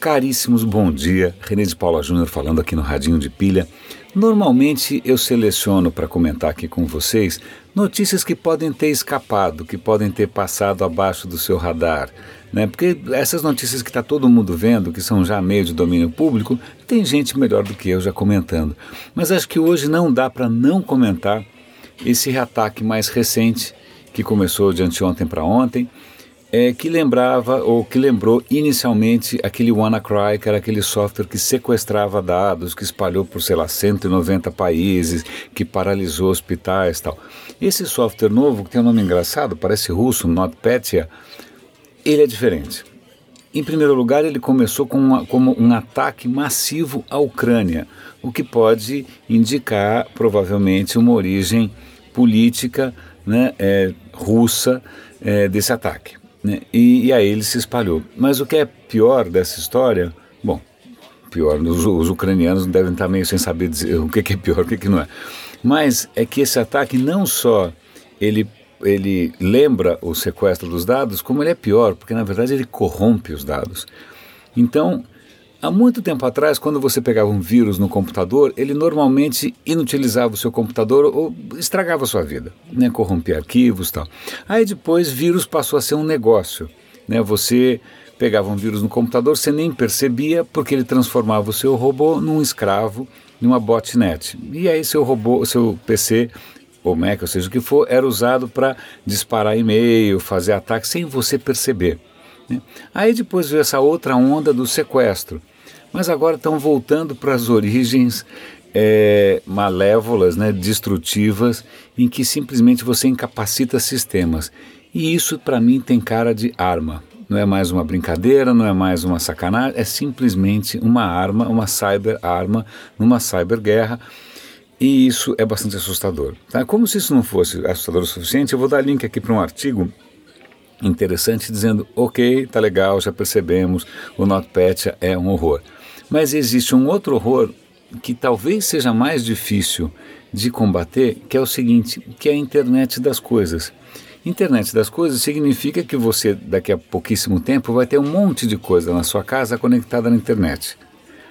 Caríssimos, bom dia. René de Paula Júnior falando aqui no Radinho de Pilha. Normalmente eu seleciono para comentar aqui com vocês notícias que podem ter escapado, que podem ter passado abaixo do seu radar. Né? Porque essas notícias que está todo mundo vendo, que são já meio de domínio público, tem gente melhor do que eu já comentando. Mas acho que hoje não dá para não comentar esse ataque mais recente, que começou de anteontem para ontem, é, que lembrava ou que lembrou inicialmente aquele WannaCry, que era aquele software que sequestrava dados, que espalhou por, sei lá, 190 países, que paralisou hospitais tal. Esse software novo, que tem um nome engraçado, parece russo, NotPetya, ele é diferente. Em primeiro lugar, ele começou com uma, como um ataque massivo à Ucrânia, o que pode indicar provavelmente uma origem política né, é, russa é, desse ataque. Né? E, e, aí ele se espalhou. Mas o que é pior dessa história, bom, pior, os, os ucranianos devem estar meio sem saber dizer o que, que é pior, o que, que não é. Mas é que esse ataque não só ele ele lembra o sequestro dos dados, como ele é pior, porque na verdade ele corrompe os dados. Então, há muito tempo atrás, quando você pegava um vírus no computador, ele normalmente inutilizava o seu computador ou estragava a sua vida, né? corrompia arquivos e tal. Aí depois, vírus passou a ser um negócio. Né? Você pegava um vírus no computador, você nem percebia, porque ele transformava o seu robô num escravo, numa botnet. E aí seu robô, seu PC ou Mac, ou seja o que for, era usado para disparar e-mail, fazer ataque sem você perceber. Né? Aí depois veio essa outra onda do sequestro. Mas agora estão voltando para as origens é, malévolas, né, destrutivas, em que simplesmente você incapacita sistemas. E isso, para mim, tem cara de arma. Não é mais uma brincadeira, não é mais uma sacanagem, é simplesmente uma arma, uma cyber arma, numa cyberguerra e isso é bastante assustador. Tá? Como se isso não fosse assustador o suficiente, eu vou dar link aqui para um artigo interessante dizendo: ok, tá legal, já percebemos, o NotPetya é um horror. Mas existe um outro horror que talvez seja mais difícil de combater, que é o seguinte, que é a internet das coisas. Internet das coisas significa que você, daqui a pouquíssimo tempo, vai ter um monte de coisa na sua casa conectada na internet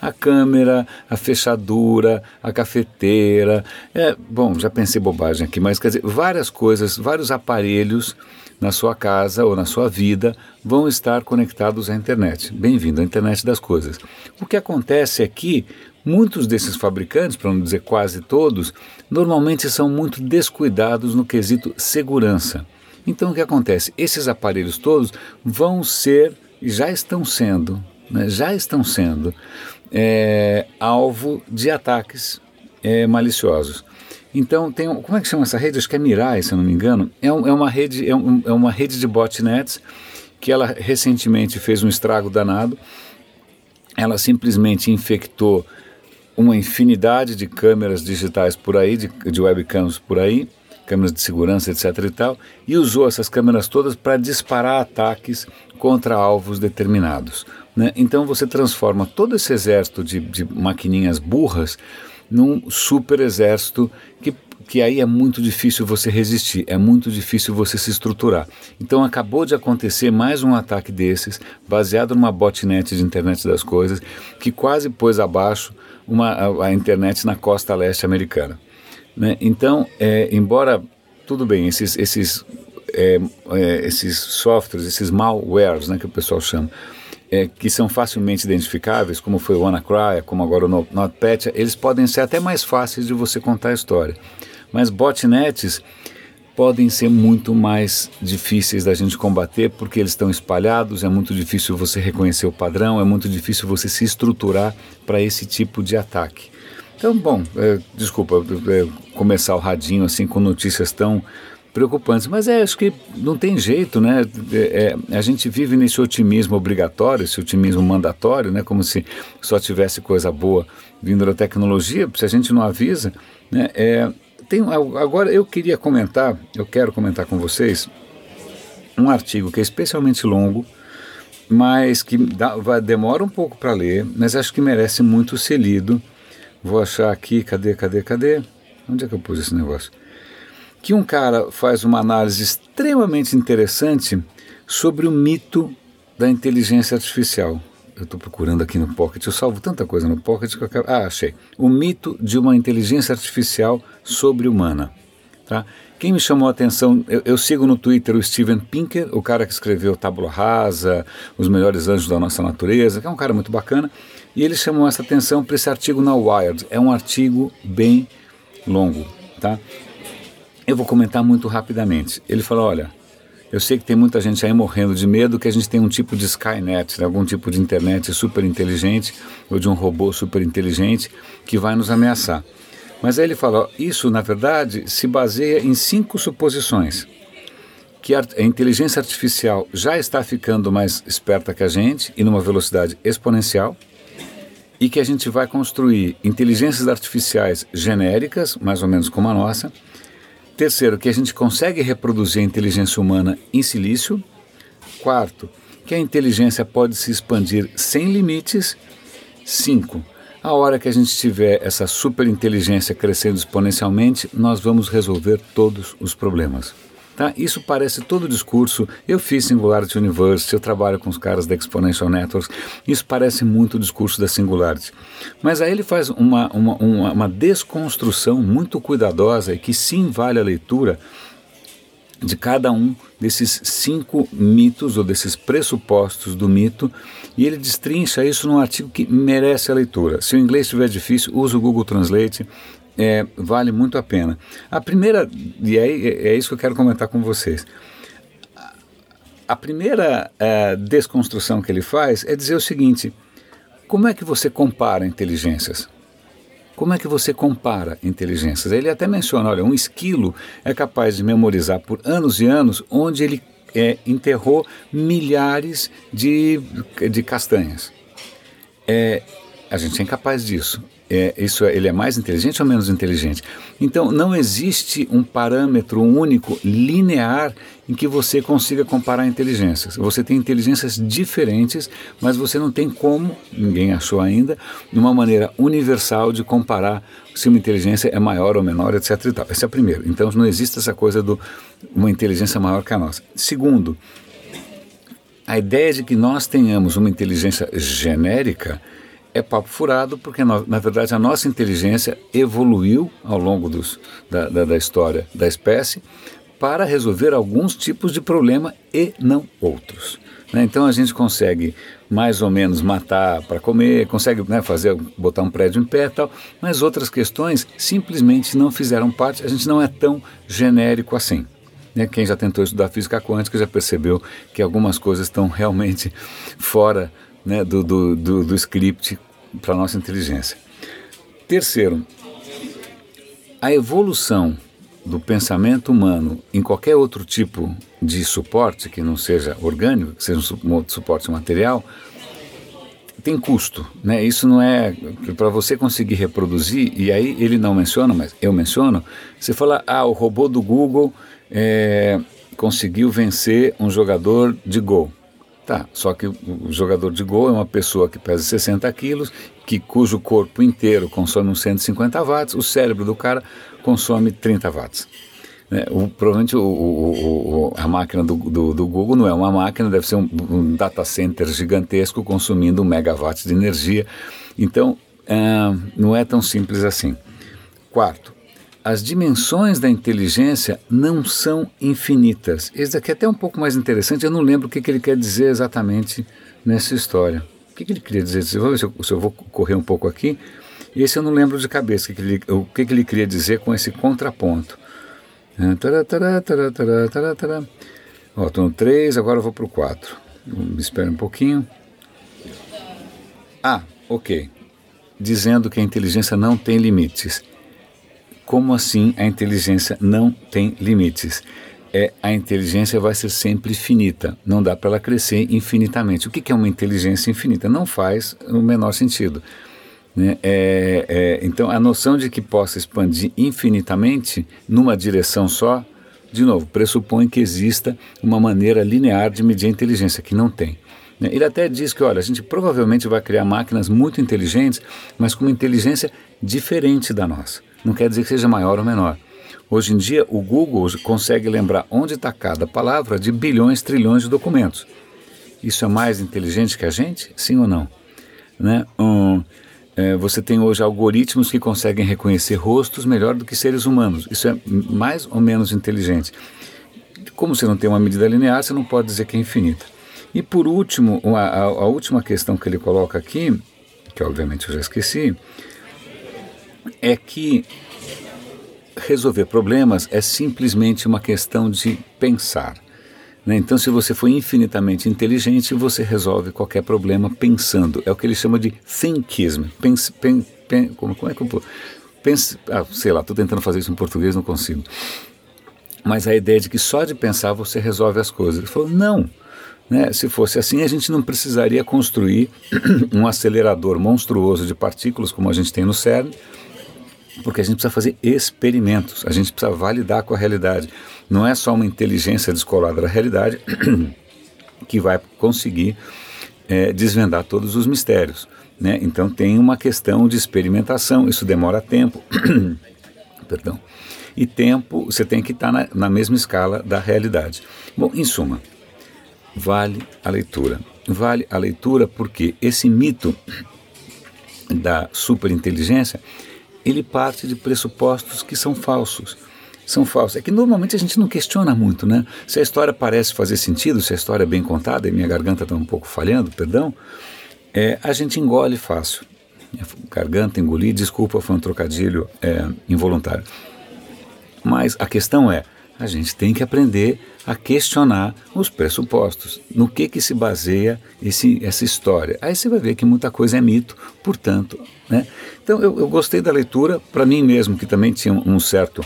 a câmera, a fechadura, a cafeteira. É, bom, já pensei bobagem aqui, mas quer dizer, várias coisas, vários aparelhos na sua casa ou na sua vida vão estar conectados à internet. Bem-vindo à internet das coisas. O que acontece é que muitos desses fabricantes, para não dizer quase todos, normalmente são muito descuidados no quesito segurança. Então o que acontece? Esses aparelhos todos vão ser já estão sendo, né, já estão sendo é, alvo de ataques é, maliciosos. Então, tem, como é que chama essa rede? Acho que é Mirai, se eu não me engano. É, um, é, uma, rede, é, um, é uma rede de botnets que ela recentemente fez um estrago danado. Ela simplesmente infectou uma infinidade de câmeras digitais por aí, de, de webcams por aí, câmeras de segurança, etc. e tal, e usou essas câmeras todas para disparar ataques contra alvos determinados. Né? Então você transforma todo esse exército de, de maquininhas burras num super exército que que aí é muito difícil você resistir, é muito difícil você se estruturar. Então acabou de acontecer mais um ataque desses, baseado numa botnet de internet das coisas, que quase pôs abaixo uma, a, a internet na costa leste americana. Né? Então, é, embora tudo bem, esses, esses, é, é, esses softwares, esses malwares, né, que o pessoal chama, é, que são facilmente identificáveis, como foi o WannaCry, como agora o NotPetya, eles podem ser até mais fáceis de você contar a história. Mas botnets podem ser muito mais difíceis da gente combater porque eles estão espalhados, é muito difícil você reconhecer o padrão, é muito difícil você se estruturar para esse tipo de ataque. Então, bom, é, desculpa é, começar o radinho assim com notícias tão preocupantes. Mas é, acho que não tem jeito, né? É, é, a gente vive nesse otimismo obrigatório, esse otimismo mandatório, né? Como se só tivesse coisa boa vindo da tecnologia, se a gente não avisa, né? É, tem, agora eu queria comentar, eu quero comentar com vocês um artigo que é especialmente longo, mas que dá, vai, demora um pouco para ler, mas acho que merece muito ser lido. Vou achar aqui, cadê, cadê, cadê? Onde é que eu pus esse negócio? Que um cara faz uma análise extremamente interessante sobre o mito da inteligência artificial. eu estou procurando aqui no Pocket, eu salvo tanta coisa no Pocket que eu acabo... Ah, achei. O mito de uma inteligência artificial sobre-humana. Tá? Quem me chamou a atenção, eu, eu, sigo no Twitter o Steven Pinker, o cara que escreveu Tábula Rasa, Os Melhores Anjos da Nossa Natureza, que é um cara muito bacana, e ele chamou essa atenção para esse artigo na Wired. É um artigo bem longo, tá? Eu vou comentar muito rapidamente. Ele falou, olha, eu sei que tem muita gente aí morrendo de medo que a gente tem um tipo de Skynet, né, algum tipo de internet super inteligente ou de um robô super inteligente que vai nos ameaçar. Mas aí ele fala: isso na verdade se baseia em cinco suposições. Que a inteligência artificial já está ficando mais esperta que a gente e numa velocidade exponencial, e que a gente vai construir inteligências artificiais genéricas, mais ou menos como a nossa. Terceiro, que a gente consegue reproduzir a inteligência humana em silício. Quarto, que a inteligência pode se expandir sem limites. Cinco, a hora que a gente tiver essa superinteligência crescendo exponencialmente, nós vamos resolver todos os problemas. Tá? Isso parece todo o discurso. Eu fiz Singularity University, eu trabalho com os caras da Exponential Networks. Isso parece muito o discurso da Singularity. Mas aí ele faz uma, uma, uma, uma desconstrução muito cuidadosa e que sim vale a leitura de cada um desses cinco mitos ou desses pressupostos do mito e ele destrincha isso num artigo que merece a leitura. Se o inglês estiver difícil, use o Google Translate, é, vale muito a pena. A primeira, e aí é, é isso que eu quero comentar com vocês. A primeira é, desconstrução que ele faz é dizer o seguinte: como é que você compara inteligências? Como é que você compara inteligências? Ele até menciona, olha, um esquilo é capaz de memorizar por anos e anos onde ele é, enterrou milhares de, de castanhas. É, a gente é incapaz disso é, isso é, ele é mais inteligente ou menos inteligente? Então, não existe um parâmetro único, linear, em que você consiga comparar inteligências. Você tem inteligências diferentes, mas você não tem como, ninguém achou ainda, uma maneira universal de comparar se uma inteligência é maior ou menor, etc. E tal. Esse é o primeiro. Então, não existe essa coisa de uma inteligência maior que a nossa. Segundo, a ideia de que nós tenhamos uma inteligência genérica é papo furado, porque na, na verdade a nossa inteligência evoluiu ao longo dos, da, da, da história da espécie para resolver alguns tipos de problema e não outros. Né? Então a gente consegue mais ou menos matar para comer, consegue né, fazer botar um prédio em pé tal, mas outras questões simplesmente não fizeram parte. A gente não é tão genérico assim. Né? Quem já tentou estudar física quântica já percebeu que algumas coisas estão realmente fora né, do, do, do, do script para a nossa inteligência. Terceiro, a evolução do pensamento humano em qualquer outro tipo de suporte que não seja orgânico, que seja um suporte material, tem custo, né? Isso não é para você conseguir reproduzir. E aí ele não menciona, mas eu menciono. Você fala, ah, o robô do Google é, conseguiu vencer um jogador de Go. Tá, só que o jogador de gol é uma pessoa que pesa 60 quilos, que, cujo corpo inteiro consome uns 150 watts, o cérebro do cara consome 30 watts. É, o, provavelmente o, o, a máquina do, do, do, Google não é uma máquina, deve ser um, um data center gigantesco consumindo um megawatt de energia. Então, ah, não é tão simples assim. Quarto, as dimensões da inteligência não são infinitas. Esse aqui é até um pouco mais interessante, eu não lembro o que, que ele quer dizer exatamente nessa história. O que, que ele queria dizer? Se eu, se eu, vou correr um pouco aqui. Esse eu não lembro de cabeça o que, ele, o que, que ele queria dizer com esse contraponto. Estou no 3, agora vou para o 4. Me espera um pouquinho. Ah, ok. Dizendo que a inteligência não tem limites. Como assim a inteligência não tem limites? É, a inteligência vai ser sempre finita, não dá para ela crescer infinitamente. O que, que é uma inteligência infinita? Não faz o menor sentido. Né? É, é, então, a noção de que possa expandir infinitamente numa direção só, de novo, pressupõe que exista uma maneira linear de medir a inteligência, que não tem. Né? Ele até diz que, olha, a gente provavelmente vai criar máquinas muito inteligentes, mas com uma inteligência diferente da nossa não quer dizer que seja maior ou menor. Hoje em dia, o Google consegue lembrar onde está cada palavra de bilhões, trilhões de documentos. Isso é mais inteligente que a gente? Sim ou não? Né? Um, é, você tem hoje algoritmos que conseguem reconhecer rostos melhor do que seres humanos. Isso é mais ou menos inteligente. Como você não tem uma medida linear, você não pode dizer que é infinita. E por último, a, a, a última questão que ele coloca aqui, que obviamente eu já esqueci, é que resolver problemas é simplesmente uma questão de pensar. Né? Então, se você for infinitamente inteligente, você resolve qualquer problema pensando. É o que ele chama de thinkism. Pense, pen, pen, como, como é que eu pense, ah, sei lá, estou tentando fazer isso em português, não consigo. Mas a ideia de que só de pensar você resolve as coisas. Ele falou, não. Né? Se fosse assim, a gente não precisaria construir um acelerador monstruoso de partículas como a gente tem no CERN, porque a gente precisa fazer experimentos, a gente precisa validar com a realidade. Não é só uma inteligência descolada da realidade que vai conseguir é, desvendar todos os mistérios. Né? Então tem uma questão de experimentação, isso demora tempo. Perdão. E tempo, você tem que estar na, na mesma escala da realidade. Bom, em suma, vale a leitura. Vale a leitura porque esse mito da superinteligência ele parte de pressupostos que são falsos. São falsos. É que normalmente a gente não questiona muito, né? Se a história parece fazer sentido, se a história é bem contada, e minha garganta está um pouco falhando, perdão, é, a gente engole fácil. Garganta, engolir, desculpa, foi um trocadilho é, involuntário. Mas a questão é, a gente tem que aprender a questionar os pressupostos, no que que se baseia esse, essa história. Aí você vai ver que muita coisa é mito, portanto, né? Então eu, eu gostei da leitura, para mim mesmo que também tinha um certo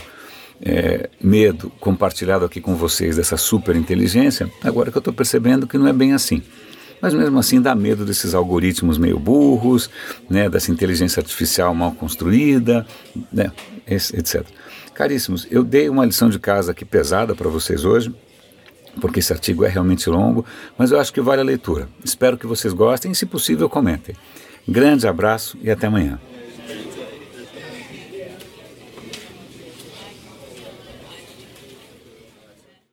é, medo compartilhado aqui com vocês dessa super inteligência, agora que eu estou percebendo que não é bem assim. Mas mesmo assim dá medo desses algoritmos meio burros, né, dessa inteligência artificial mal construída, né, etc. Caríssimos, eu dei uma lição de casa aqui pesada para vocês hoje, porque esse artigo é realmente longo, mas eu acho que vale a leitura. Espero que vocês gostem e, se possível, comentem. Grande abraço e até amanhã.